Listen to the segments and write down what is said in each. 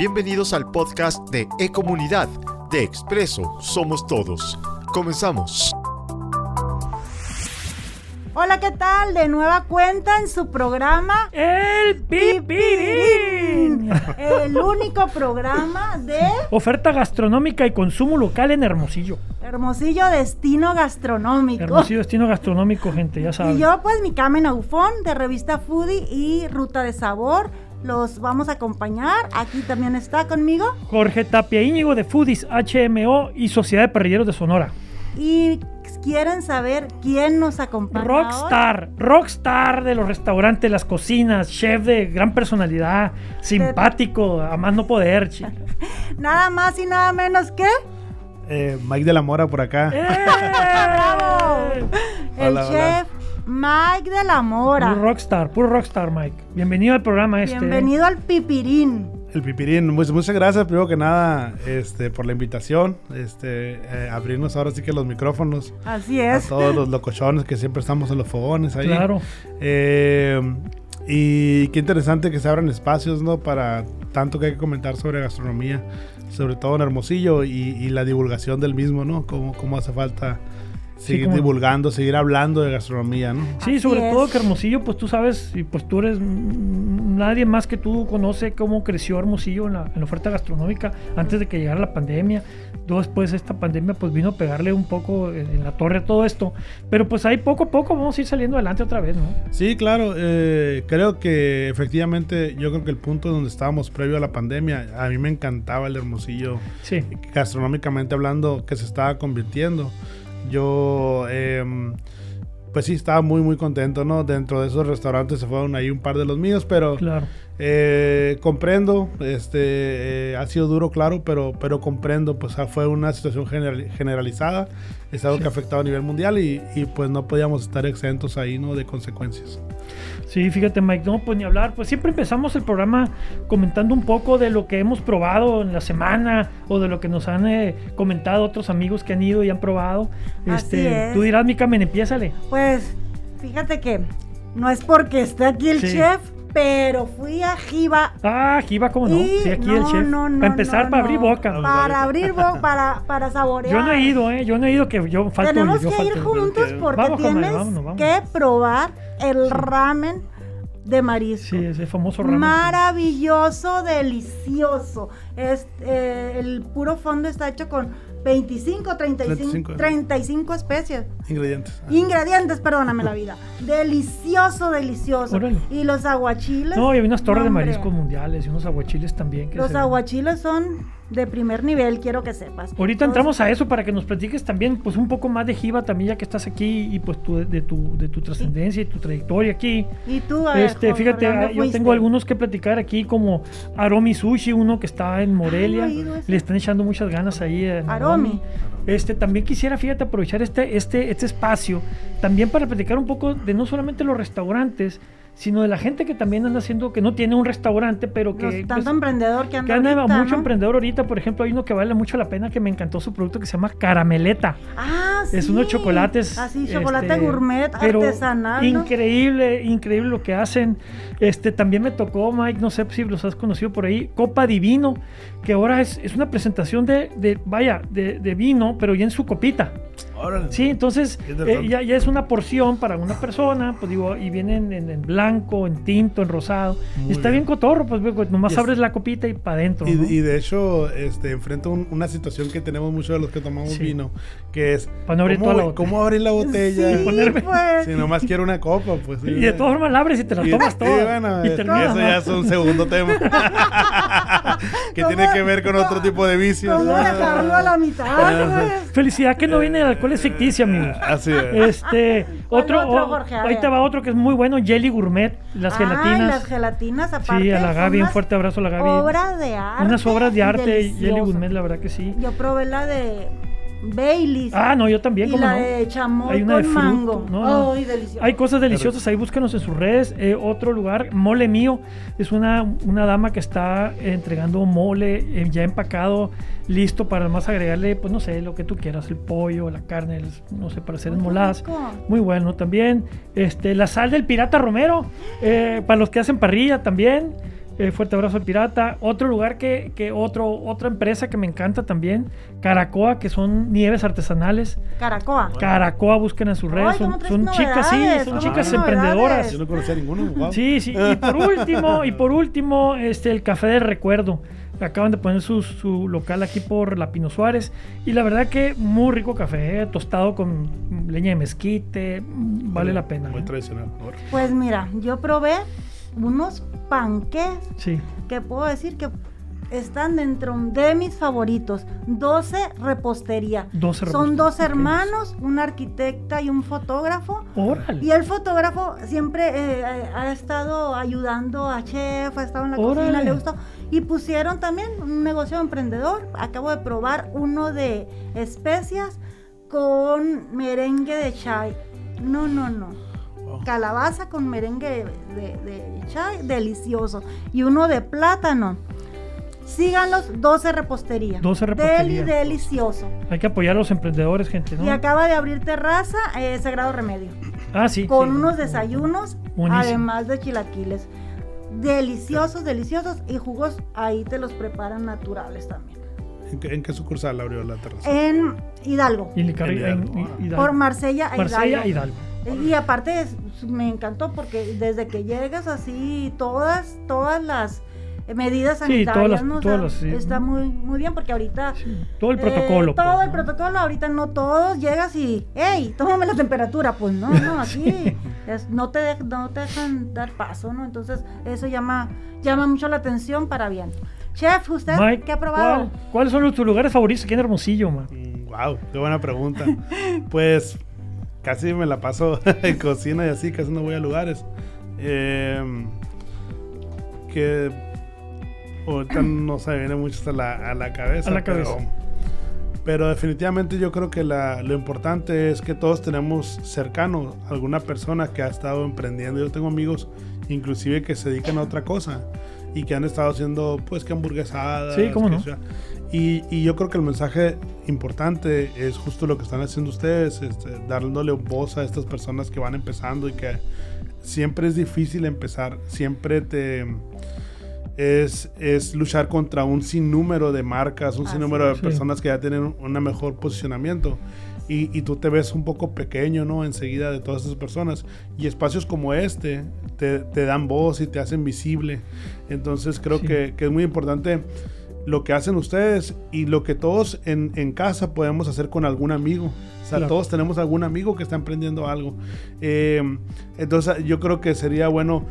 Bienvenidos al podcast de E-Comunidad de Expreso Somos Todos. Comenzamos. Hola, ¿qué tal? De nueva cuenta en su programa El Pipirín. El único programa de Oferta gastronómica y consumo local en Hermosillo. Hermosillo Destino Gastronómico. Hermosillo destino gastronómico, gente, ya saben. Y yo, pues, mi Carmen Aufón de revista Foodie y Ruta de Sabor. Los vamos a acompañar. Aquí también está conmigo. Jorge Tapia Íñigo de Foodies HMO y Sociedad de Parrilleros de Sonora. Y quieren saber quién nos acompaña. hoy? Rockstar, rockstar de los restaurantes, las cocinas, chef de gran personalidad, simpático, a más no poder. Nada más y nada menos que Eh, Mike de la Mora por acá. ¡Eh! ¡Bravo! el Hola, hola. Mike de la Mora. Puro rockstar, puro rockstar, Mike. Bienvenido al programa este. Bienvenido al Pipirín. El Pipirín. Pues muchas gracias, primero que nada, este, por la invitación. Este, eh, abrirnos ahora sí que los micrófonos Así a es. todos los locochones que siempre estamos en los fogones ahí. Claro. Eh, y qué interesante que se abran espacios, ¿no? Para tanto que hay que comentar sobre gastronomía, sobre todo en Hermosillo y, y la divulgación del mismo, ¿no? Cómo, cómo hace falta seguir como- divulgando, seguir hablando de gastronomía, ¿no? Sí, Así sobre es. todo que Hermosillo, pues tú sabes, y pues tú eres nadie más que tú conoce cómo creció Hermosillo en la, en la oferta gastronómica antes de que llegara la pandemia. Después esta pandemia pues vino a pegarle un poco en, en la torre a todo esto. Pero pues ahí poco a poco vamos a ir saliendo adelante otra vez, ¿no? Sí, claro. eh, creo que efectivamente, yo creo que el punto donde estábamos previo a la pandemia, a mí me encantaba el Hermosillo, Sí. gastronómicamente hablando, que se estaba convirtiendo. Yo, em, pues sí, estaba muy, muy contento, ¿no? Dentro de esos restaurantes se fueron ahí un par de los míos, pero Claro. Eh, comprendo, este, eh, ha sido duro, claro, pero, pero comprendo, pues fue una situación general- generalizada, es algo que ha afectado a nivel mundial y, y, pues no podíamos estar exentos ahí, ¿no? De consecuencias. Sí, fíjate Mike, no, pues ni hablar, pues siempre empezamos el programa comentando un poco de lo que hemos probado en la semana o de lo que nos han eh, comentado otros amigos que han ido y han probado. Así Este, es. tú dirás, mi Carmen, empiézale. Pues fíjate que no es porque esté aquí el Sí. chef, pero fui a Jiva Ah, aquí va como no. y Sí, aquí no, el chef. no, no, para empezar, no, para abrir no. boca. Para abrir boca, para, para saborear. Yo no he ido, ¿eh? Yo no he ido, que yo falto. Tenemos yo que ir juntos que- porque Vamos, tienes vámonos, vámonos. que probar el ramen de marisco. Sí, ese famoso ramen. Maravilloso, delicioso. Es, eh, el puro fondo está hecho con 25, 35, 35. 35 especies. Ingredientes. Ah. Ingredientes, perdóname la vida. Delicioso, delicioso. Órale. Y los aguachiles. No, y hay unas torres de mariscos mundiales y unos aguachiles también. Que Los se- aguachiles son de primer nivel, quiero que sepas. Ahorita Entonces, entramos a eso para que nos platiques también pues un poco más de Jiva también ya que estás aquí y pues tu, de tu de tu trascendencia y tu trayectoria aquí. Y tú, a Este, fíjate, ¿dónde ah, yo fuiste? tengo algunos que platicar aquí como Aromi Sushi, uno que está en Morelia. no he ido a ese. Le están echando muchas ganas ahí en Aromi. Este, también quisiera, fíjate, aprovechar este, este, este espacio también para platicar un poco de no solamente los restaurantes, sino de la gente que también anda haciendo, que no tiene un restaurante, pero que... Los- pues, tanto emprendedor que anda que anda ahorita, mucho ¿no? emprendedor ahorita, por ejemplo, hay uno que vale mucho la pena que me encantó su producto que se llama Carameleta. Ah, Es sí. unos chocolates. Así, chocolate este, gourmet, pero artesanal. ¿no? Increíble, increíble lo que hacen. Este también me tocó, Mike, no sé si los has conocido por ahí, Copa Divino, que ahora es, es una presentación de, de vaya, de, de vino, pero ya en su copita. Órale. Sí, entonces eh, ya, ya es una porción para una persona, pues digo, y vienen en, en blanco, en tinto, en rosado. Y está bien, bien. cotorro, pues güey, nomás Y es- abres la copita y para adentro. Y, ¿no? y de hecho, este, enfrenta un- una situación que tenemos muchos de los que tomamos Sí. vino, que es no abrir ¿cómo, toda la botella. cómo abrir la botella. Sí, ponerme- pues. Si nomás quiero una copa, pues sí. Y de todas formas la abres y te la Y- tomas toda. bueno, y eh, terminas, eso ¿no? ya es un segundo tema. que tiene que ver con otro tipo de vicios. ¿Cómo dejarlo a la mitad, güey? Felicidad que no viene el alcohol es ficticio, amigos. Así es. Este, ¿Cuál otro, otro, o- Jorge? A ahí ver. te va otro que es muy bueno, Jelly Gourmet, las gelatinas. las gelatinas, aparte. sí, a la Gaby, un fuerte abrazo a la Gaby. Obras de arte. Unas obras de arte, Jelly. Gourmet, la verdad que sí. Yo probé la de Baileys. Ah, no, yo también, y ¿cómo la no? de chamoy Hay una con de fruto, mango. no, no. Ay, delicioso. Hay cosas deliciosas, ahí búscanos en sus redes. Eh, otro lugar, Mole Mío, es una, una dama que está entregando mole eh, ya empacado, listo para más agregarle, pues no sé, lo que tú quieras, el pollo, la carne, el- no sé, para hacer enmoladas. Muy bueno también. Este, la sal del Pirata Romero, eh, para los que hacen parrilla también. Eh, fuerte abrazo al pirata. Otro lugar que, que otro, otra empresa que me encanta también, Caracoa, que son nieves artesanales. Caracoa. Caracoa, busquen en sus redes. Ay, ¿cómo son chicas, sí, son ¿Cómo chicas emprendedoras. Yo no conocía ninguno. wow. Sí, sí. Y por último, y por último, este, el café del recuerdo. Acaban de poner su, su local aquí por la Pino Suárez. Y la verdad que muy rico café, eh, tostado con leña de mezquite. Vale la pena. Muy eh. tradicional. Pues mira, yo probé unos panqués Sí. que puedo decir que están dentro de mis favoritos. 12 repostería. 12 Son dos hermanos, un arquitecta y un fotógrafo. Órale. Y el fotógrafo siempre eh, eh, ha estado ayudando a chef, ha estado en la Órale. cocina, le gustó. Y pusieron también un negocio emprendedor. Acabo de probar uno de especias con merengue de chai. No, no, no. Wow. Calabaza con merengue de, de chai, delicioso. Y uno de plátano. Síganlos, 12 repostería. 12 repostería. Deli, delicioso. Hay que apoyar a los emprendedores, gente, ¿no? Y acaba de abrir terraza, eh, Sagrado Remedio Ah, sí. con sí. unos desayunos, Buenísimo. además de chilaquiles. Deliciosos, deliciosos y jugos ahí te los preparan naturales también. ¿En qué, en qué sucursal abrió la terraza? En Hidalgo, Y en Licar- En Hidalgo, en-. Hidalgo. por Marsella a Marsella, Hidalgo. Hidalgo. Y aparte es- me encantó porque desde que llegas así todas todas las medidas Sí, sanitarias todas las- todas las, sí. está muy muy bien porque ahorita Sí, Todo el eh, protocolo. todo pues, el ¿no? protocolo, ahorita no todos llegas y, hey, tómame la temperatura, pues no, no, aquí es- no, te no te dejan dar paso, ¿no? Entonces eso llama, llama mucho la atención para bien. Chef, ¿usted Mike, qué ha probado? ¿cuál- ¿Cuáles son los- tus lugares favoritos aquí en Hermosillo, man? wow, qué buena pregunta. pues casi me la paso en cocina y así, casi no voy a lugares. Eh, que ahorita no se viene mucho a la, a la cabeza. A la cabeza. Pero, pero definitivamente yo creo que la- lo importante es que todos tenemos cercano a alguna persona que ha estado emprendiendo. Yo tengo amigos inclusive que se dedican a otra cosa y que han estado haciendo pues que hamburguesadas. Sí, cómo no. sea. Y, y yo creo que el mensaje importante es justo lo que están haciendo ustedes, este, dándole voz a estas personas que van empezando y que siempre es difícil empezar, siempre te es, es luchar contra un sinnúmero de marcas, un Así sinnúmero de es. Sí. personas que ya tienen un mejor posicionamiento. Y, y tú te ves un poco pequeño, ¿no? Enseguida de todas esas personas. Y espacios como este te, te dan voz y te hacen visible. Entonces creo Sí. que, que es muy importante lo que hacen ustedes y lo que todos en, en casa podemos hacer con algún amigo. O sea, Claro. todos tenemos algún amigo que está emprendiendo algo. Eh, entonces, yo creo que sería bueno.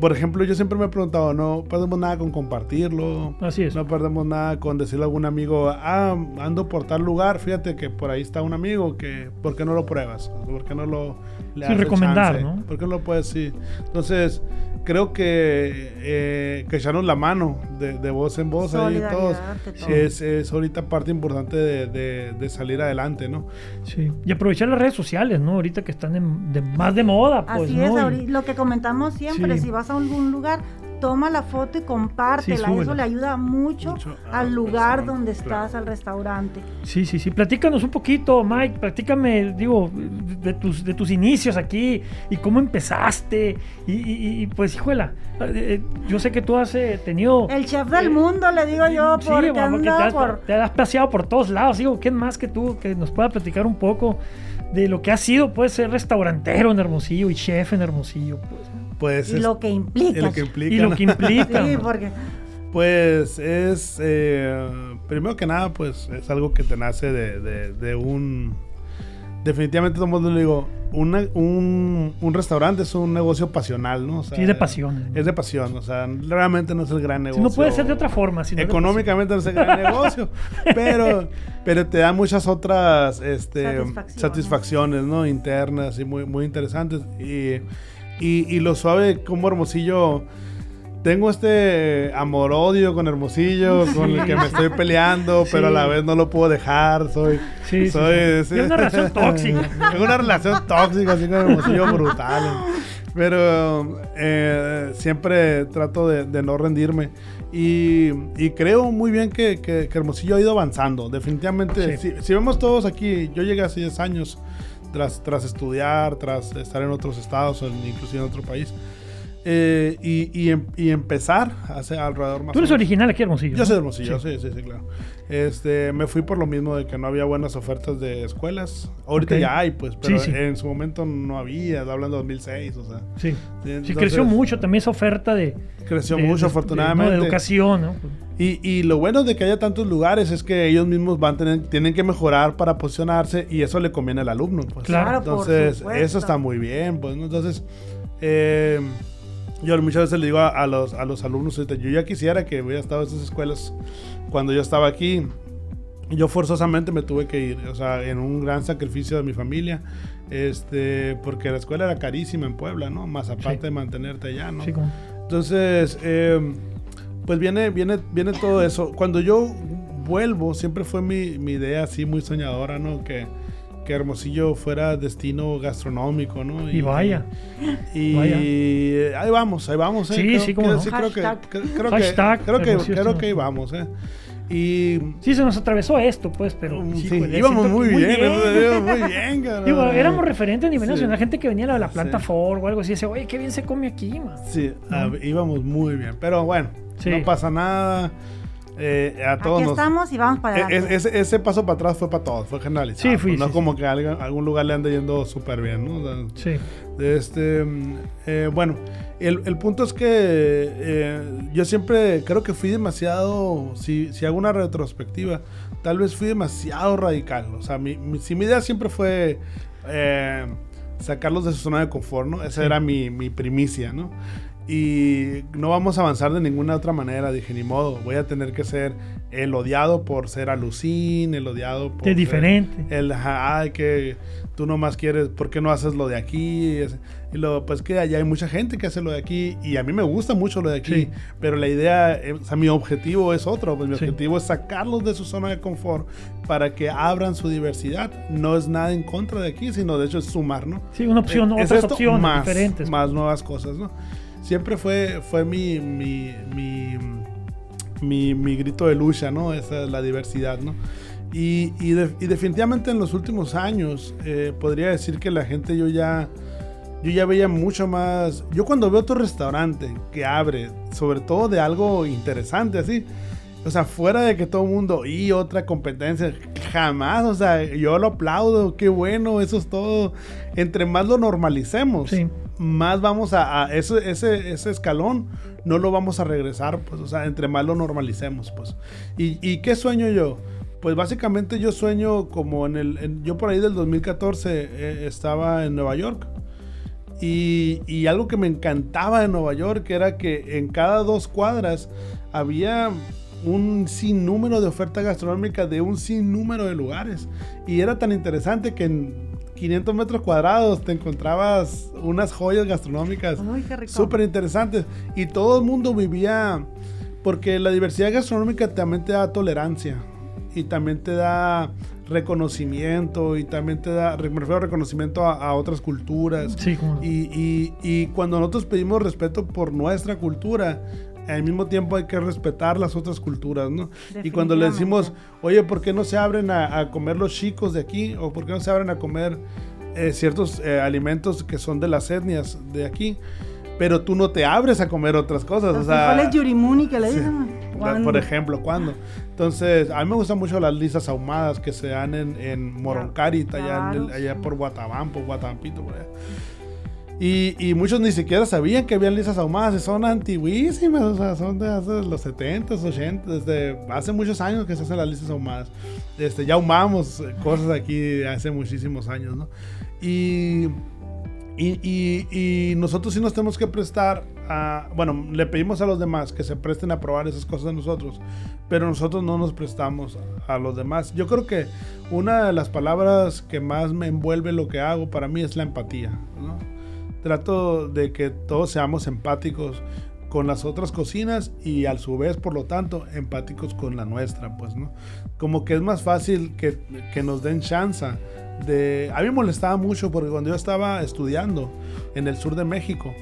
Por ejemplo, yo siempre me he preguntado, no perdemos nada con compartirlo. Así es. No perdemos nada con decirle a algún amigo, ah, ando por tal lugar, fíjate que por ahí está un amigo, que ¿por qué no lo pruebas? ¿Por qué no lo le Sí, recomendar, chance? ¿no? ¿Por qué no lo puedes? Sí. Entonces, creo que, eh, que echarnos la mano de, de voz en voz ahí todos es, es ahorita parte importante de, de- de salir adelante, ¿no? Sí. Y aprovechar las redes sociales, ¿no? Ahorita que están en- de- más de moda, pues, Así ¿no? es, Y- ahorita, lo que comentamos siempre, Sí. si vas a algún lugar, toma la foto y compártela, Sí, eso le ayuda mucho, Mucho a al lugar donde claro. estás, al restaurante. Sí, sí, sí. Platícanos un poquito, Mike. Platícame, digo, de tus, de tus inicios aquí y cómo empezaste. Y, y- y, pues, híjola, eh, yo sé que tú has eh, tenido. El chef del eh, mundo, le digo yo, sí, porque mamá, te has, por... te has paseado por todos lados. Digo, ¿quién más que tú que nos pueda platicar un poco de lo que ha sido, puede ser restaurantero en Hermosillo y chef en Hermosillo? Pues, Pues Y es- lo que y implica. lo que implica. y lo ¿no? que implica. Sí, ¿no? porque Pues es, eh, primero que nada, pues es algo que te nace de, de- de un... Definitivamente todo el mundo le digo, una- un, un restaurante es un negocio pasional, ¿no? O sea, Sí, es de pasión. Es de pasión, o sea, realmente no es el gran Si negocio. no puede ser de otra forma. sino de Económicamente no es el gran negocio, pero, pero te da muchas otras este, Satisfacciones. satisfacciones, ¿no? Internas y muy, muy interesantes. Y, y, y lo suave como Hermosillo... Tengo este amor-odio con Hermosillo, con el que me estoy peleando, Sí. pero a la vez no lo puedo dejar. Soy. Sí, sí, soy sí. Es una relación tóxica. Es una relación tóxica, así con Hermosillo brutal. Pero eh, siempre trato de, de no rendirme. Y, y creo muy bien que, que- que Hermosillo ha ido avanzando. Definitivamente, Sí. si, si vemos todos aquí, yo llegué hace 10 años tras, tras estudiar, tras estar en otros estados, en- inclusive en otro país. eh, y, y em- y empezar hace alrededor más Tú eres original aquí, Hermosillo. Yo soy de Hermosillo, Sí. sí, sí, sí, claro. Este, me fui por lo mismo de que no había buenas ofertas de escuelas. Ahorita ya hay, pues, pero Sí, sí. en su momento no había, hablando de 2006, o sea. Sí. Sí, creció mucho también esa oferta de. Creció de- mucho, de- afortunadamente. De, no, de educación, ¿no? Y, y lo bueno de que haya tantos lugares es que ellos mismos van a tener, tienen que mejorar para posicionarse y eso le conviene al alumno. Pues. Claro, por Entonces, eso está muy bien. Pues, ¿no? Entonces, eh, yo muchas veces le digo a, a los, a los alumnos, ahorita, yo ya quisiera que hubiera estado en esas escuelas cuando yo estaba aquí. Yo forzosamente me tuve que ir, o sea, en un gran sacrificio de mi familia, este, porque la escuela era carísima en Puebla, ¿no? Más aparte Sí. de mantenerte allá, ¿no? Sí, como- Entonces, eh, pues viene, viene, viene todo eso. Cuando yo vuelvo, siempre fue mi, mi idea así muy soñadora, ¿no? Que, que Hermosillo fuera destino gastronómico, ¿no? Y vaya. Y vaya. ahí vamos, ahí vamos. ¿eh? Sí, Creo- sí, cómo creo- no. sí, creo que, Hashtag. creo, Hashtag que, creo que, Hermosillo creo que ahí vamos, ¿eh? Y Sí, se nos atravesó esto, pues, pero. Mm, sí, híjole, íbamos muy que bien, íbamos muy bien, cabrón. Digo, éramos referentes a nivel Sí. nacional, gente que venía a la, la planta Sí. Ford o algo así, decía, oye, qué bien se come aquí, man. Sí, a- íbamos muy bien. Pero bueno, Sí. no pasa nada. Eh, a todos Aquí nos, estamos y vamos para E- adelante. e- ese, ese paso para atrás fue para todos, fue generalizado. Sí, fui, no sí, como que a algún, lugar le ande yendo súper bien, ¿no? O sea, Sí. este, eh, bueno, el, el punto es que eh, yo siempre creo que fui demasiado, si, si hago una retrospectiva, tal vez fui demasiado radical. O sea, mi, mi- si mi idea siempre fue eh, sacarlos de su zona de confort, ¿no? Esa Sí. era mi, mi primicia, ¿no? Y no vamos a avanzar de ninguna otra manera. Dije, ni modo, voy a tener que ser el odiado por ser alucín, el odiado por... De diferente. el, ay, que tú nomás quieres, ¿por qué no haces lo de aquí? Es- Y luego, pues que allá hay mucha gente que hace lo de aquí y a mí me gusta mucho lo de aquí, Sí. pero la idea, eh, o sea, mi objetivo es otro, pues mi Sí. objetivo es sacarlos de su zona de confort para que abran su diversidad. No es nada en contra de aquí, sino de hecho es sumar, ¿no? Sí, una opción, Eh, es otras esto opciones más, diferentes. Más nuevas cosas, ¿no? Siempre fue, fue mi, mi, mi, mi, mi grito de lucha, ¿no? Esa es la diversidad, ¿no? Y, y, de- y definitivamente en los últimos años eh, podría decir que la gente yo ya, yo ya veía mucho más... Yo cuando veo otro restaurante que abre, sobre todo de algo interesante así, o sea, fuera de que todo el mundo y otra competencia, jamás, o sea, yo lo aplaudo, qué bueno, eso es todo. Entre más lo normalicemos, Sí. más vamos a, a ese, ese, ese escalón, no lo vamos a regresar, pues, o sea, entre más lo normalicemos, pues. ¿Y, y qué sueño yo? Pues básicamente yo sueño como en el, en- yo por ahí del 2014 eh, estaba en Nueva York. Y, y algo que me encantaba de Nueva York era que en cada dos cuadras había un sinnúmero de oferta gastronómica de un sinnúmero de lugares. Y era tan interesante que en 500 metros cuadrados te encontrabas unas joyas gastronómicas súper interesantes. Y todo el mundo vivía, porque la diversidad gastronómica también te da tolerancia y también te da reconocimiento y también te da, me refiero a reconocimiento a, a otras culturas. Sí, como no. Y, y- y cuando nosotros pedimos respeto por nuestra cultura, al mismo tiempo hay que respetar las otras culturas, ¿no? Y cuando le decimos, oye, ¿por qué no se abren a, a comer los chicos de aquí? ¿O por qué no se abren a comer eh, ciertos eh, alimentos que son de las etnias de aquí? Pero tú no te abres a comer otras cosas. Los o sea, yurimuni que le Sí. dicen. por ejemplo, ¿cuándo? Entonces, a mí me gustan mucho las lisas ahumadas que se dan en, en Moroncarita, allá, en el- Claro, allá sí. por Guatabam, por Guatampito, por allá. Y, y muchos ni siquiera sabían que habían lisas ahumadas y son antiguísimas, o sea, son de hace los 70s, 80s, desde hace muchos años que se hacen las lisas ahumadas. Este, ya ahumamos cosas aquí hace muchísimos años, ¿no? Y, y, y- nosotros sí nos tenemos que prestar a, bueno, le pedimos a los demás que se presten a probar esas cosas de nosotros, pero nosotros no nos prestamos a los demás. Yo creo que una de las palabras que más me envuelve lo que hago para mí es la empatía, ¿no? Trato de que todos seamos empáticos con las otras cocinas y a su vez, por lo tanto, empáticos con la nuestra, pues, ¿no? Como que es más fácil que, que nos den chance de... A mí me molestaba mucho porque cuando yo estaba estudiando en el sur de México,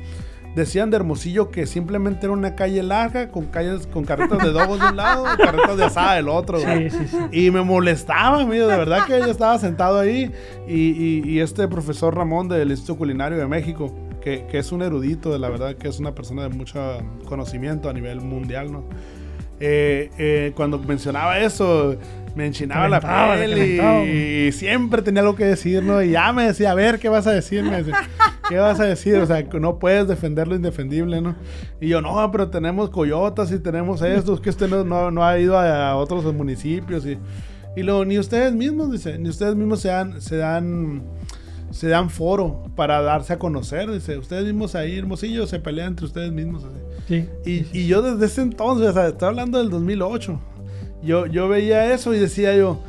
decían de Hermosillo que simplemente era una calle larga con calles con carretas de dogos de un lado y carretas de asada del otro. Sí, sí, sí. Y me molestaba, amigo, de verdad que yo estaba sentado ahí y, y- y este profesor Ramón del Instituto Culinario de México, que, que es un erudito, de la verdad que es una persona de mucho conocimiento a nivel mundial, ¿no? Eh, eh, cuando mencionaba eso, me enchinaba la piel y, y siempre tenía algo que decir, ¿no? Y ya me decía, a ver, ¿qué vas a decir? Me decía, ¿Qué vas a decir? O sea, no puedes defender lo indefendible, ¿no? Y yo, no, pero tenemos coyotas y tenemos esto, es que usted no, no- no ha ido a, a otros municipios y, y luego, ni ustedes mismos, dice, ni ustedes mismos se dan, se dan, se dan foro para darse a conocer, dice, ustedes mismos ahí, Hermosillo, se pelean entre ustedes mismos, así. Sí. Y, y yo desde ese entonces, o sea, estoy hablando del 2008, yo, yo veía eso y decía yo,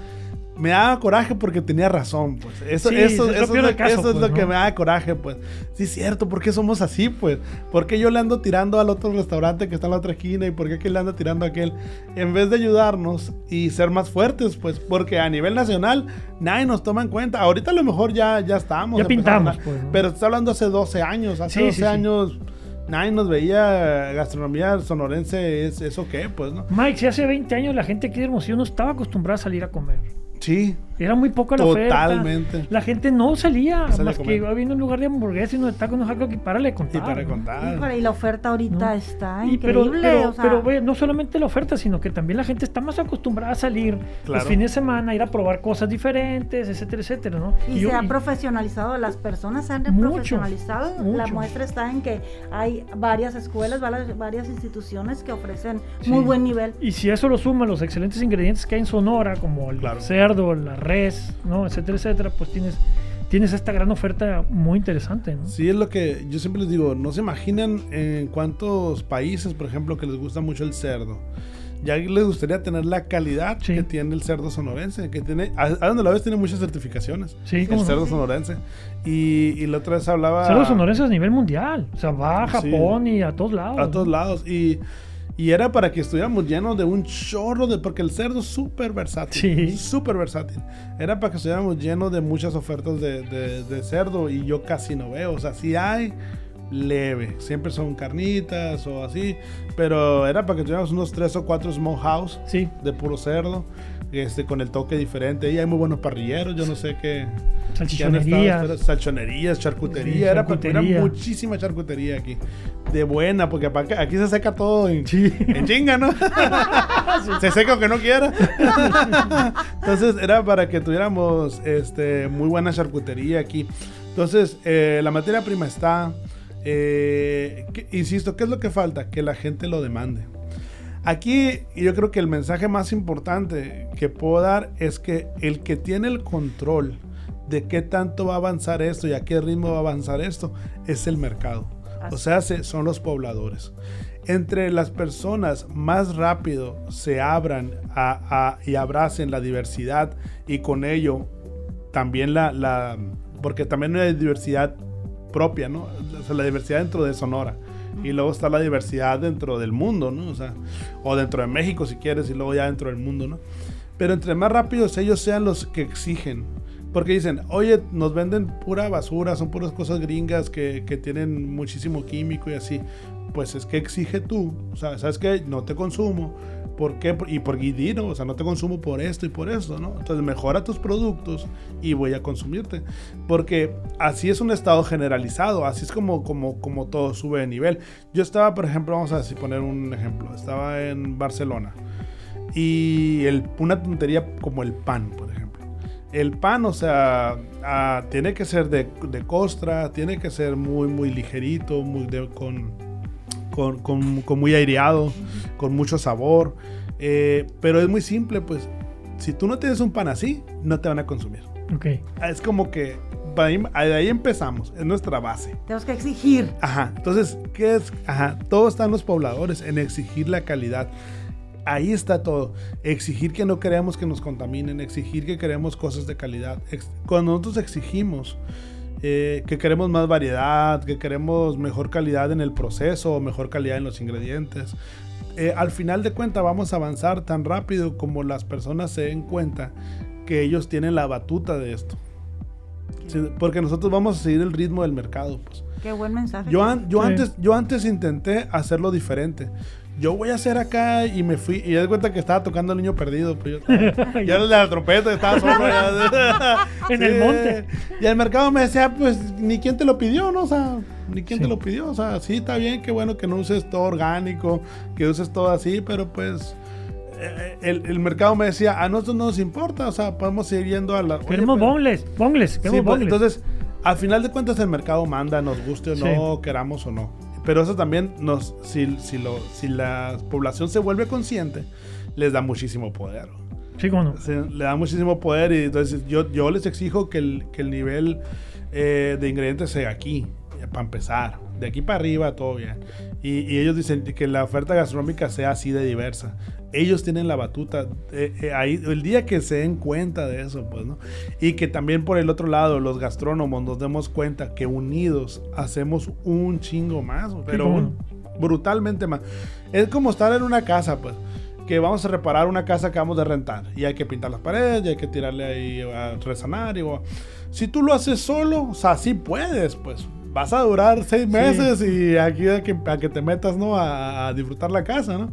me daba coraje porque tenía razón, pues. Eso, Sí, eso, es lo eso es lo, caso, eso es pues, lo que ¿no? me da coraje, pues. Sí, es cierto, ¿por qué somos así, pues? ¿Por qué yo le ando tirando al otro restaurante que está en la otra esquina y por qué aquel le anda tirando a aquel? En vez de ayudarnos y ser más fuertes, pues, porque a nivel nacional nadie nos toma en cuenta. Ahorita a lo mejor ya, ya estamos. Ya a pintamos, hablar, pues, ¿no? Pero está hablando hace 12 años. Hace Sí, 12 sí, sí. años nadie nos veía gastronomía sonorense. ¿Es eso qué, pues, no? Mike, si hace 20 años la gente aquí de Hermosillo no estaba acostumbrada a salir a comer. Sí, Era muy poca la oferta. Totalmente. La gente no salía, No más a que iba viendo un lugar de hamburguesas y unos tacos, unos algo que para le y contar. para ¿no? contar. Y la oferta ahorita ¿no? está Y increíble. pero, o sea, pero, güey, no solamente la oferta, sino que también la gente está más acostumbrada a salir Claro. los fines de semana, ir a probar cosas diferentes, etcétera, etcétera, ¿no? y, yo- se ha y- profesionalizado, las personas se han profesionalizado. La muestra está en que hay varias escuelas, varias, instituciones que ofrecen Sí. muy buen nivel. Y si eso lo suman los excelentes ingredientes que hay en Sonora, como el Claro. cerdo, la res, ¿no? etcétera, etcétera, pues tienes, tienes esta gran oferta muy interesante. ¿no? Sí, es lo que yo siempre les digo, no se imaginan en cuántos países, por ejemplo, que les gusta mucho el cerdo. Ya les gustaría tener la calidad Sí. que tiene el cerdo sonorense, que tiene, a, a donde la ves tiene muchas certificaciones. Sí, el cómo no. cerdo sonorense. Y, y la otra vez hablaba... Cerdos sonorenses a nivel mundial. O sea, va a Sí. Japón y a todos lados. A todos lados. Y, y era para que estuviéramos llenos de un chorro de... Porque el cerdo es súper versátil. Sí. Súper versátil. Era para que estuviéramos llenos de muchas ofertas de, de- de cerdo y yo casi no veo. O sea, sí hay leve. Siempre son carnitas o así. Pero era para que tuviéramos unos tres o cuatro smokehouse Sí, de puro cerdo. Este, con el toque diferente. Y hay muy buenos parrilleros. Yo no sé qué... salchichonerías. Salchonerías, charcutería. Sí, era charcutería. era muchísima charcutería aquí. De buena, porque aquí se seca todo en, Sí. en chinga, ¿no? se seca aunque no quiera. Entonces era para que tuviéramos este, muy buena charcutería aquí. Entonces, eh, la materia prima está. eh, que- insisto, ¿qué es lo que falta? Que la gente lo demande. Aquí yo creo que el mensaje más importante que puedo dar es que el que tiene el control de qué tanto va a avanzar esto y a qué ritmo va a avanzar esto es el mercado. O sea, se- son los pobladores. Entre las personas más rápido se abran a- a- y abracen la diversidad y con ello también la, la- porque también hay diversidad propia, ¿no? O sea, la diversidad dentro de Sonora. Y luego está la diversidad dentro del mundo, ¿no? O o dentro de México si quieres y luego ya dentro del mundo, ¿no? Pero entre más rápidos ellos sean los que exigen. Porque dicen, oye, nos venden pura basura, son puras cosas gringas que, que tienen muchísimo químico y así. Pues es que exige tú. O sea, ¿sabes qué? No te consumo. ¿Por qué? Y por y di, ¿no? O sea, no te consumo por esto y por esto, ¿no? Entonces mejora tus productos y voy a consumirte. Porque así es un estado generalizado, así es como, como, como todo sube de nivel. Yo estaba, por ejemplo, vamos a poner un ejemplo, estaba en Barcelona y el, una tontería como el pan, por ejemplo. El pan, o sea, ah, tiene que ser de, de costra, tiene que ser muy, muy ligerito, muy de- con, con, con- con muy aireado, con mucho sabor. eh, pero es muy simple, pues. Si tú no tienes un pan así, no te van a consumir. Ok. Es como que ahí, de ahí empezamos, es nuestra base. Tenemos que exigir. Ajá, entonces, ¿qué es? Ajá, todo está en los pobladores, en exigir la calidad. Ahí está todo. Exigir que no queremos que nos contaminen, exigir que queremos cosas de calidad. Cuando nosotros exigimos eh, que queremos más variedad, que queremos mejor calidad en el proceso, o mejor calidad en los ingredientes, eh, al final de cuentas vamos a avanzar tan rápido como las personas se den cuenta que ellos tienen la batuta de esto. Sí, porque nosotros vamos a seguir el ritmo del mercado. Pues. Qué buen mensaje. Yo, an- yo, Sí. antes, yo antes intenté hacerlo diferente. Yo voy a hacer acá y me fui y me cuenta que estaba tocando el niño perdido. Pues yo estaba- ya la trompeta, estaba solo. En el monte. Y el mercado me decía, pues ni quién te lo pidió, ¿no? O sea, ni quién Sí. te lo pidió. O sea, sí, está bien, qué bueno que no uses todo orgánico, que uses todo así, pero pues eh, el, el mercado me decía, a nosotros no nos importa, o sea, podemos seguir yendo a la... Queremos pero- bongles, bongles, Sí, queremos pues, bongles. entonces, al final de cuentas el mercado manda, nos guste o Sí. no, queramos o no. Pero eso también nos, si, si, lo, si la población se vuelve consciente, les da muchísimo poder. sí, cómo no. Se- le da muchísimo poder y entonces yo, yo les exijo que el, que el nivel eh, de ingredientes sea aquí, para empezar. De aquí para arriba, todo bien. Y, y ellos dicen que la oferta gastronómica sea así de diversa. Ellos tienen la batuta. eh, eh, ahí, el día que se den cuenta de eso, pues, ¿no? Y que también por el otro lado, los gastrónomos nos demos cuenta que unidos hacemos un chingo más, pero brutalmente más. Es como estar en una casa, pues que vamos a reparar una casa que vamos a rentar y hay que pintar las paredes y hay que tirarle ahí a resanar y o- si tú lo haces solo, o sea, sí puedes, pues vas a durar seis meses y aquí a que, a que te metas, ¿no? A, a disfrutar la casa, ¿no?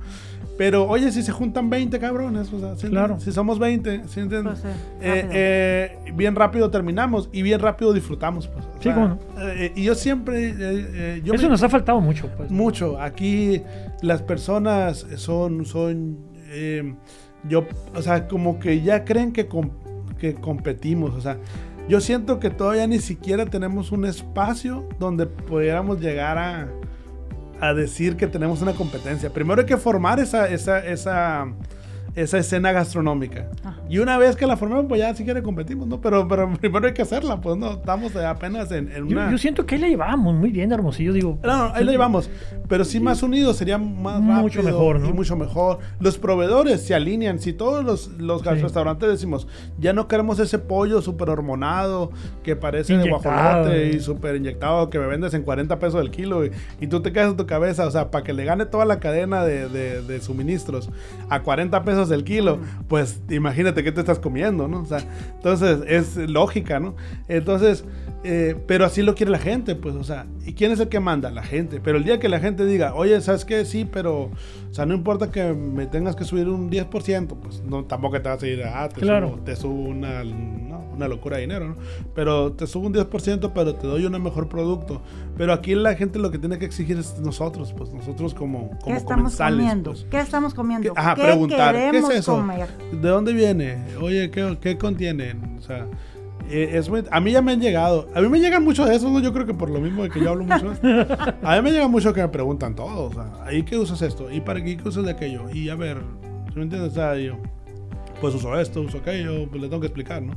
Pero oye, si se juntan 20 cabrones, o sea, ¿sí Claro. si somos 20, ¿sí entiendes? Pues, sí, Eh, rápido. eh, bien rápido terminamos y bien rápido disfrutamos, pues. Sí, sea, cómo no. eh, y yo siempre, eh, eh, yo Eso me- nos ha faltado mucho, pues. mucho. Aquí las personas son, son, eh, yo, o sea, como que ya creen que, com- que competimos. O sea, yo siento que todavía ni siquiera tenemos un espacio donde pudiéramos llegar a, a decir que tenemos una competencia. Primero hay que formar esa, esa, esa, esa escena gastronómica. Ajá. Y una vez que la formemos, pues ya si quiere competimos, ¿no? Pero, pero primero hay que hacerla, pues no, estamos apenas en, en Yo, una... yo siento que ahí la llevamos muy bien, Hermosillo, digo. No, no, ahí lo llevamos. Pero sí más unidos sería más Mucho rápido mejor, ¿no? Y mucho mejor. Los proveedores se alinean. Si todos los, los Sí. restaurantes decimos, ya no queremos ese pollo súper hormonado que parece de Inyectado. guajolote y súper inyectado que me vendes en 40 pesos el kilo y, y tú te quedas en tu cabeza, o sea, para que le gane toda la cadena de, de- de suministros a 40 pesos el kilo, pues imagínate qué te estás comiendo, ¿no? O sea, entonces es lógica, ¿no? Entonces, eh, pero así lo quiere la gente, pues, o sea, ¿y quién es el que manda? La gente. Pero el día que la gente diga, oye, ¿sabes qué? Sí, pero, o sea, no importa que me tengas que subir un 10%, pues no, tampoco te vas a ir, ah, te, Claro. subo, te subo una, no, una locura de dinero, ¿no? Pero te subo un 10%, pero te doy un mejor producto. Pero aquí la gente lo que tiene que exigir es nosotros, pues nosotros como, ¿Qué como estamos comensales, comiendo? pues. ¿Qué estamos comiendo? ¿Qué- ajá, ¿Qué preguntar, ¿qué es queremos eso? comer? ¿De dónde viene? Oye, ¿qué, qué contienen? O sea, eh, es a mí ya me han llegado. A mí me llegan muchos de esos. Yo creo que por lo mismo de que yo hablo mucho. A mí me llegan mucho que me preguntan todo. O sea, ¿ahí qué usas esto? ¿Y para qué, qué usas de aquello? Y a ver, ¿sí ¿me entiendes? O sea, yo, pues uso esto, uso aquello, pues le tengo que explicar, ¿no?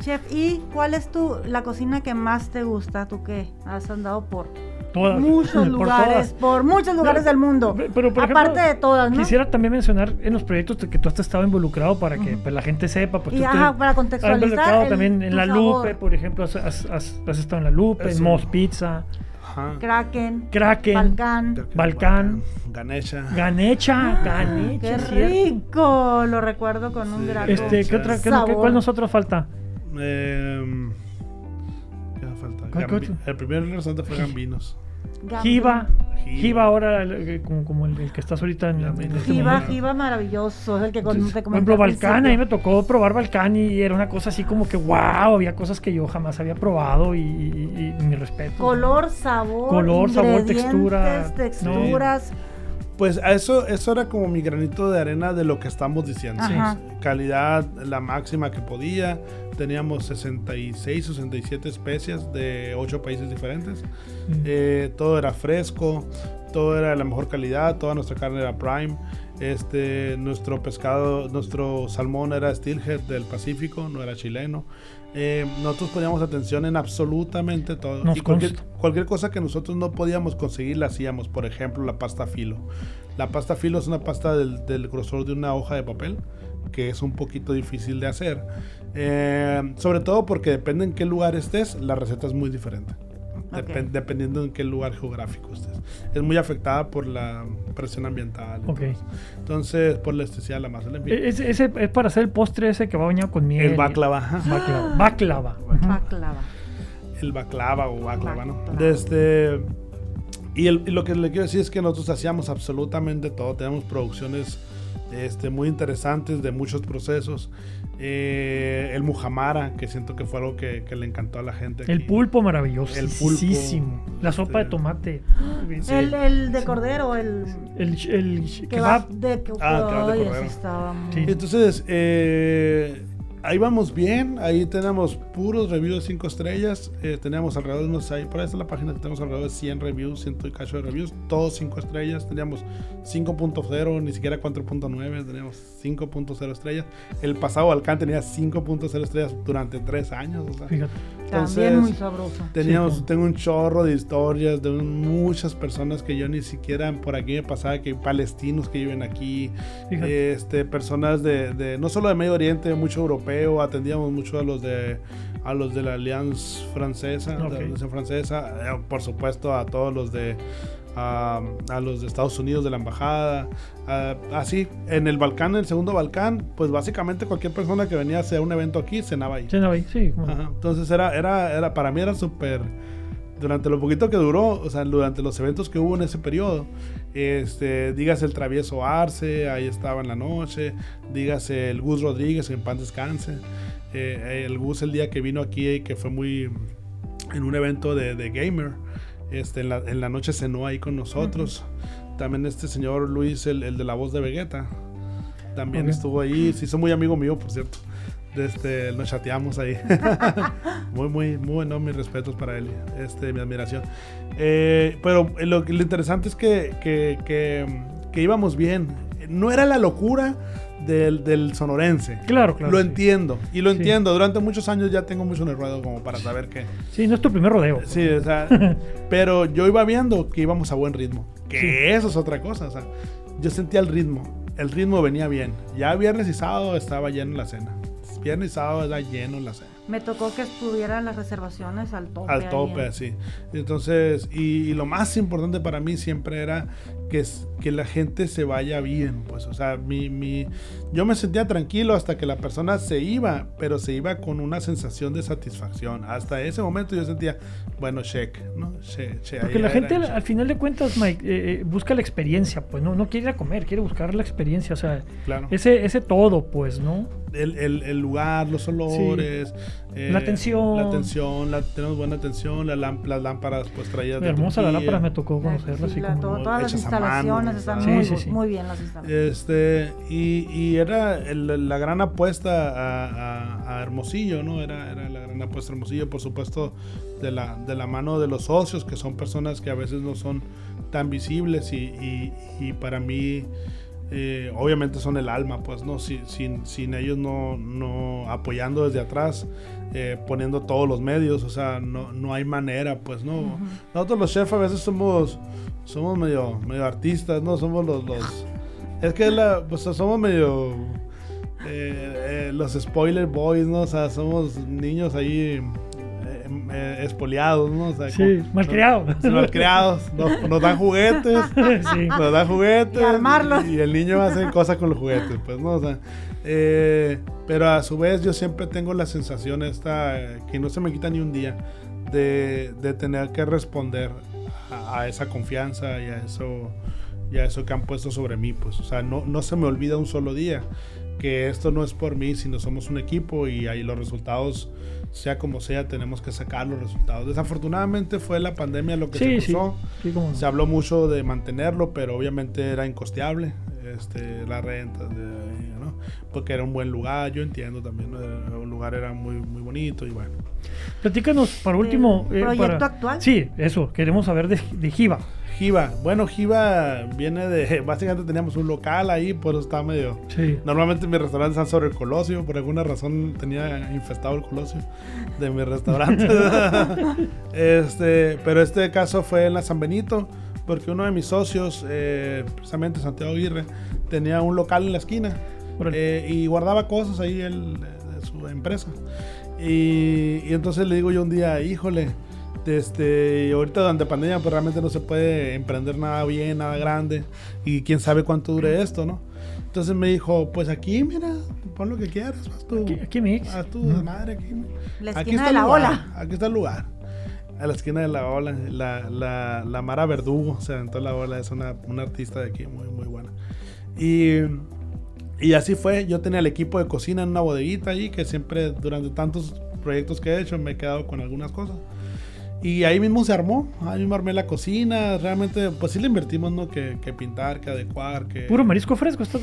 Chef, ¿y cuál es tu, la cocina que más te gusta? ¿Tú qué? Has andado por Todas. muchos Por lugares, todas. por muchos lugares No, del mundo. pe- pero, por Aparte ejemplo, de todas, ¿no? Quisiera también mencionar en los proyectos que tú has estado involucrado para que pues, la gente sepa. Pues, Y, tú ajá, te- para has contextualizar involucrado el- también en la sabor. Lupe, por ejemplo, has, has- has- has estado en la Lupe, en Mos Pizza, Ajá. Kraken, Kraken, Balcán. Balcán. Ganesha. Ganecha, ¡Qué Ganecha, ¿cierto? rico! Lo recuerdo con un grato Este, ¿qué otra, qué- qué- sabor. ¿Cuál nosotros falta? Eh, ¿Qué falta? ¿Cuál- Gambi- cuál? el primer restaurante fue Gambinos. Jiva. Jiva. Ahora, el- como, como el, el que estás ahorita en, en este Jiva. Jiva maravilloso, es el que con, Entonces, te por ejemplo, al Balcán, a mí me tocó probar Balcán y era una cosa así como que wow, había cosas que yo jamás había probado y, y- y mi respeto. Color, sabor, Color, sabor, textura, texturas. Pues a eso, eso era como mi granito de arena de lo que estamos diciendo. Calidad la máxima que podía. Teníamos 66, 67 especias de 8 países diferentes. Mm. Eh, todo era fresco, todo era de la mejor calidad, toda nuestra carne era prime. Este, nuestro pescado, nuestro salmón era steelhead del Pacífico, no era chileno. Eh, nosotros poníamos atención en absolutamente todo. Nos y cualquier, cosa que nosotros no podíamos conseguir la hacíamos. Por ejemplo, la pasta filo. La pasta filo es una pasta del, del grosor de una hoja de papel que es un poquito difícil de hacer. Eh, sobre todo porque depende en qué lugar estés, la receta es muy diferente. Depen- Ok. dependiendo en qué lugar geográfico estés. Es muy afectada por la presión ambiental. Ok. Entonces, entonces, por la elasticidad de la masa. Fin. E- Ese, ese es para hacer el postre ese que va bañado con miel. el baklava. Baklava. Baklava. Ujú. Baklava. El baklava o baklava, ¿no? Baklava. Desde, y, el- y lo que le quiero decir es que nosotros hacíamos absolutamente todo. Tenemos producciones este, muy interesantes de muchos procesos. Eh, el Muhamara, que siento que fue algo que, que le encantó a la gente. El pulpo maravilloso. El pulpo. La sopa de tomate. Sí. El, el de cordero, el El, el que va kebab. de que Ah, kebab de cordero. Sí. Entonces, eh, ahí vamos bien. Ahí tenemos puros reviews de 5 estrellas. Eh, tenemos alrededor de unos, ahí, por ahí está la página, tenemos alrededor de 100 reviews, 100 y cacho de reviews. Todos 5 estrellas. Teníamos 5.0, ni siquiera 4.9. Teníamos 5.0 estrellas. El pasado Volcán tenía 5.0 estrellas durante 3 años. o sea. Fíjate. Entonces, También muy sabroso. Teníamos, Sí, tengo un chorro de historias de un- muchas personas que yo ni siquiera por aquí me pasaba, que palestinos que viven aquí, Fíjate. este, personas de, de- no solo de Medio Oriente, mucho europeo, atendíamos mucho a los de a los de la Alianza Francesa, de Ok. la Alianza Francesa, eh, por supuesto a todos los de a, a los de Estados Unidos de la embajada, ah, así en el Balcán, en el segundo Balcán, pues básicamente cualquier persona que venía a hacer un evento aquí cenaba ahí. No, ahí, sí, Ajá, Entonces era, era, era, para mí era súper, durante lo poquito que duró, o sea, durante los eventos que hubo en ese periodo, este, dígase el travieso Arce, ahí estaba en la noche, dígase el Gus Rodríguez, que en pan descanse, eh, el Gus el día que vino aquí, que fue muy, en un evento de, de gamer, este, en, la, en la noche cenó ahí con nosotros, también este señor Luis, el, el de la voz de Vegeta, también Ok. estuvo ahí, se hizo muy amigo mío, por cierto. Este, nos chateamos ahí. muy, muy, muy bueno, mis respetos para él. Este, mi admiración. Eh, pero lo, lo interesante es que, que, que, que íbamos bien. No era la locura del, del sonorense. Claro, claro. lo sí. entiendo. Y lo Sí. entiendo. Durante muchos años ya tengo mucho en el ruedo como para saber que... Sí, no es tu primer rodeo. Sí, o sea, pero yo iba viendo que íbamos a buen ritmo. Que Sí. eso es otra cosa. O sea, yo sentía el ritmo. El ritmo venía bien. Ya viernes y sábado estaba lleno la cena. Viernes y sábado era lleno la cena. Me tocó que estuvieran las reservaciones al tope. Al tope, en- así. Entonces, y, y lo más importante para mí siempre era que, es- que la gente se vaya bien. Pues, o sea, mi, mi, yo me sentía tranquilo hasta que la persona se iba, pero se iba con una sensación de satisfacción. Hasta ese momento yo sentía, bueno, check, ¿no? Porque la gente al, check. al final de cuentas, Mike, eh, eh, busca la experiencia, pues no, no quiere ir a comer, quiere buscar la experiencia, o sea, Claro. ese, ese todo, pues, ¿no? el, el- el lugar, los olores, eh, La atención. la atención, la- tenemos buena atención, la las lámparas pues traídas de Hermosa la Turquía. lámpara, me tocó conocerla Sí, así la- como... todo- todas las instalaciones están sí, muy, sí, sí. muy bien las instalaciones. Este, y, y era el- la gran apuesta a, a- a Hermosillo, ¿no? Era, era la gran apuesta a Hermosillo, por supuesto, de la, de la mano de los socios, que son personas que a veces no son tan visibles y, y- y para mí, eh, obviamente son el alma, pues, ¿no? Si- sin, sin ellos no, no apoyando desde atrás, eh, poniendo todos los medios, o sea, no, no hay manera, pues, ¿no? Nosotros los chefs a veces somos, somos medio, medio artistas, ¿no? Somos los... los es que la, pues, somos medio... eh, los spoiler boys, ¿no? O sea, somos niños ahí eh, espoliados, ¿no? O sea, Sí, como- malcriados. son malcriados, nos, nos dan juguetes, sí. nos dan juguetes Y armarlos. y el niño hace cosas con los juguetes, pues, ¿no? O sea, eh, pero a su vez yo siempre tengo la sensación esta, que no se me quita ni un día, de, de tener que responder a, a esa confianza y a eso y a eso que han puesto sobre mí, pues, o sea, no, no se me olvida un solo día que esto no es por mí, sino somos un equipo y ahí los resultados, sea como sea, tenemos que sacar los resultados. Desafortunadamente fue la pandemia lo que Sí, se sí. cruzó. Sí, como no. Se habló mucho de mantenerlo, pero obviamente era incosteable, este, la renta, de- ¿no? porque era un buen lugar, yo entiendo también, ¿no? El lugar era muy, muy bonito y bueno. Platícanos, para último... eh, proyecto para- actual? Sí, eso, queremos saber de, de Jiva. Jiva, bueno, Jiva viene de, básicamente teníamos un local ahí, por eso está medio... Sí. Normalmente mis restaurantes están sobre el Colosio, por alguna razón tenía infestado el Colosio de mi restaurante. este, pero este caso fue en la San Benito, porque uno de mis socios, eh, precisamente Santiago Aguirre, tenía un local en la esquina eh, y guardaba cosas ahí de, de su empresa. Y, y entonces le digo yo un día, híjole, este, ahorita durante pandemia pues realmente no se puede emprender nada bien, nada grande y quién sabe cuánto dure esto, ¿no? Entonces me dijo, pues aquí, mira, pon lo que quieras, haz tu, Aquí, aquí mix. haz tu Ujú. madre aquí. La Aquí esquina está de el la lugar, ola. Aquí está el lugar. a la esquina de la ola, la, la, la Mara Verdugo se aventó la ola, es una, una artista de aquí muy, muy buena. Y, y así fue, yo tenía el equipo de cocina en una bodeguita ahí, que siempre durante tantos proyectos que he hecho me he quedado con algunas cosas. Y ahí mismo se armó, ahí mismo armé la cocina, realmente pues sí le invertimos, ¿no? Que, que pintar, que adecuar, que... Puro marisco fresco. Esto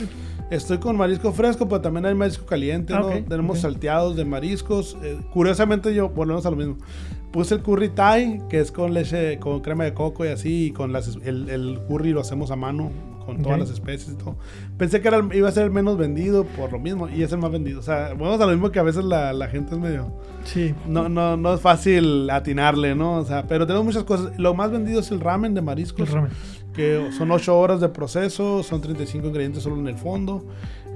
Estoy con marisco fresco, pero también hay marisco caliente, Ah, ¿no? ok, Tenemos ok. salteados de mariscos. Eh, curiosamente yo, volvemos a lo mismo. Puse el curry Thai, que es con leche, con crema de coco y así, y con las, el, el curry lo hacemos a mano, con todas las especies y todo. Pensé que era el- iba a ser el menos vendido por lo mismo, y es el más vendido. O sea, volvemos a lo mismo que a veces la, la gente es medio... Sí. No, no, no es fácil atinarle, ¿no? O sea, pero tenemos muchas cosas. Lo más vendido es el ramen de mariscos El ramen. que son 8 horas de proceso, son 35 ingredientes solo en el fondo.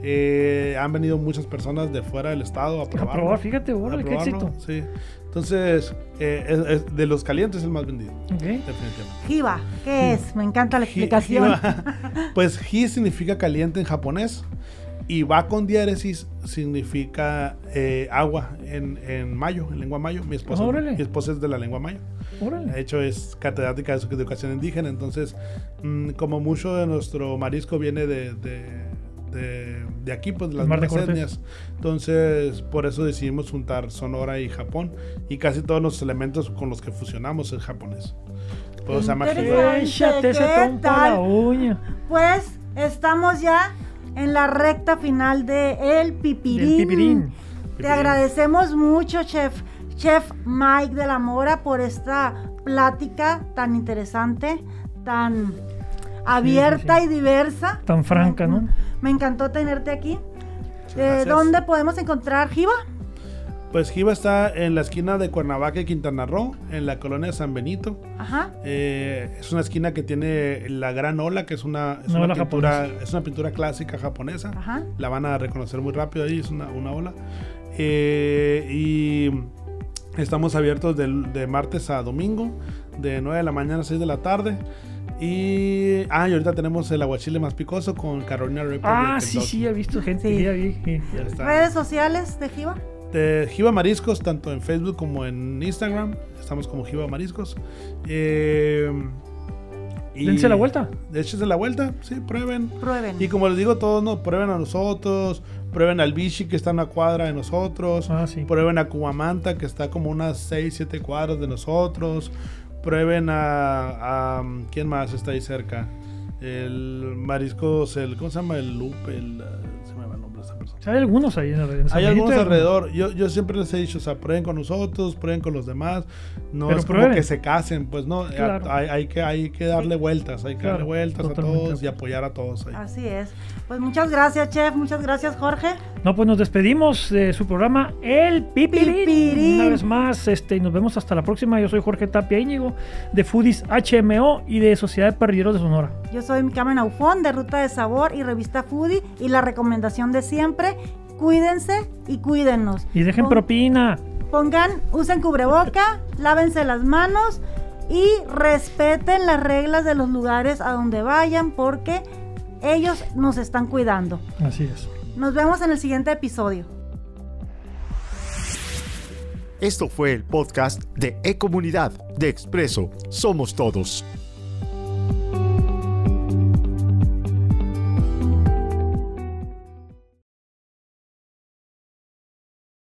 Eh, han venido muchas personas de fuera del estado a A probarlo. probar, fíjate, órale, a qué éxito. Sí. Entonces, eh, es- es- de los calientes es el más vendido, Ok. definitivamente. Jiba, ¿qué es? Me encanta la explicación. hiba- pues hi significa caliente en japonés y va con diéresis significa eh, agua en, en mayo, en lengua mayo. Mi esposa, Órale. mi esposa es de la lengua mayo. De Órale. hecho, es catedrática de educación indígena. Entonces, mm, como mucho de nuestro marisco viene de, de, de- de aquí, pues de las Cortés. etnias. Entonces, por eso decidimos juntar Sonora y Japón. Y casi todos los elementos con los que fusionamos es japonés. Pues. Pues estamos ya en la recta final de El Pipirín. Del pipirín. Te Pipirín. agradecemos mucho, chef, chef Mike de la Mora, por esta plática tan interesante, tan abierta sí. y diversa. Tan franca, ¿no? Me encantó tenerte aquí. ¿De gracias. dónde podemos encontrar Jiba? Pues Jiba está en la esquina de Cuernavaca y Quintana Roo, en la colonia San Benito. Ajá. Eh, es una esquina que tiene la gran ola, que es una, es Una una ola pintura, japonesa. es una pintura clásica japonesa. Ajá. La van a reconocer muy rápido ahí, es una, una ola. Eh, y estamos abiertos del- de, martes a domingo, de 9 de la mañana a 6 de la tarde. Y, ah, y ahorita tenemos el aguachile más picoso con Carolina Reaper. Ah, sí, sí, he visto gente. Sí. Ya vi. sí. Ya. Redes sociales de Jiba. De Jiba Mariscos, tanto en Facebook como en Instagram. Estamos como Jiba Mariscos. Eh, y- Dense la vuelta. Échense la vuelta, sí, prueben. Prueben. Y como les digo, todos no, prueben a nosotros, prueben al Vichy que está a una cuadra de nosotros, Ah, sí. prueben a Cuamanta que está como unas 6, 7 cuadras de nosotros, prueben a, ¿quién más está ahí cerca? El mariscos, el, ¿cómo se llama? El loop, el Hay algunos ahí en la red. Hay algunos alrededor. Yo, yo siempre les he dicho, o sea, prueben con nosotros, prueben con los demás. No Pero es como que se casen, pues no. Claro. Hay, hay que, hay que darle vueltas, hay que Claro, darle vueltas a todos y apoyar a todos ahí. Así es. Pues muchas gracias, chef. Muchas gracias, Jorge. No, pues nos despedimos de su programa El Pipirín. Pipirín. Una vez más, este, y nos vemos hasta la próxima. Yo soy Jorge Tapia Íñigo, de Foodies HMO y de Sociedad de Parrilleros de Sonora. Yo soy Carmen Aufón de Ruta de Sabor y Revista Foodie y la recomendación de siempre, cuídense y cuídennos. Y dejen Pon- propina. Pongan, usen cubreboca, lávense las manos y respeten las reglas de los lugares a donde vayan porque ellos nos están cuidando. Así es. Nos vemos en el siguiente episodio. Esto fue el podcast de E-Comunidad de Expreso Somos Todos.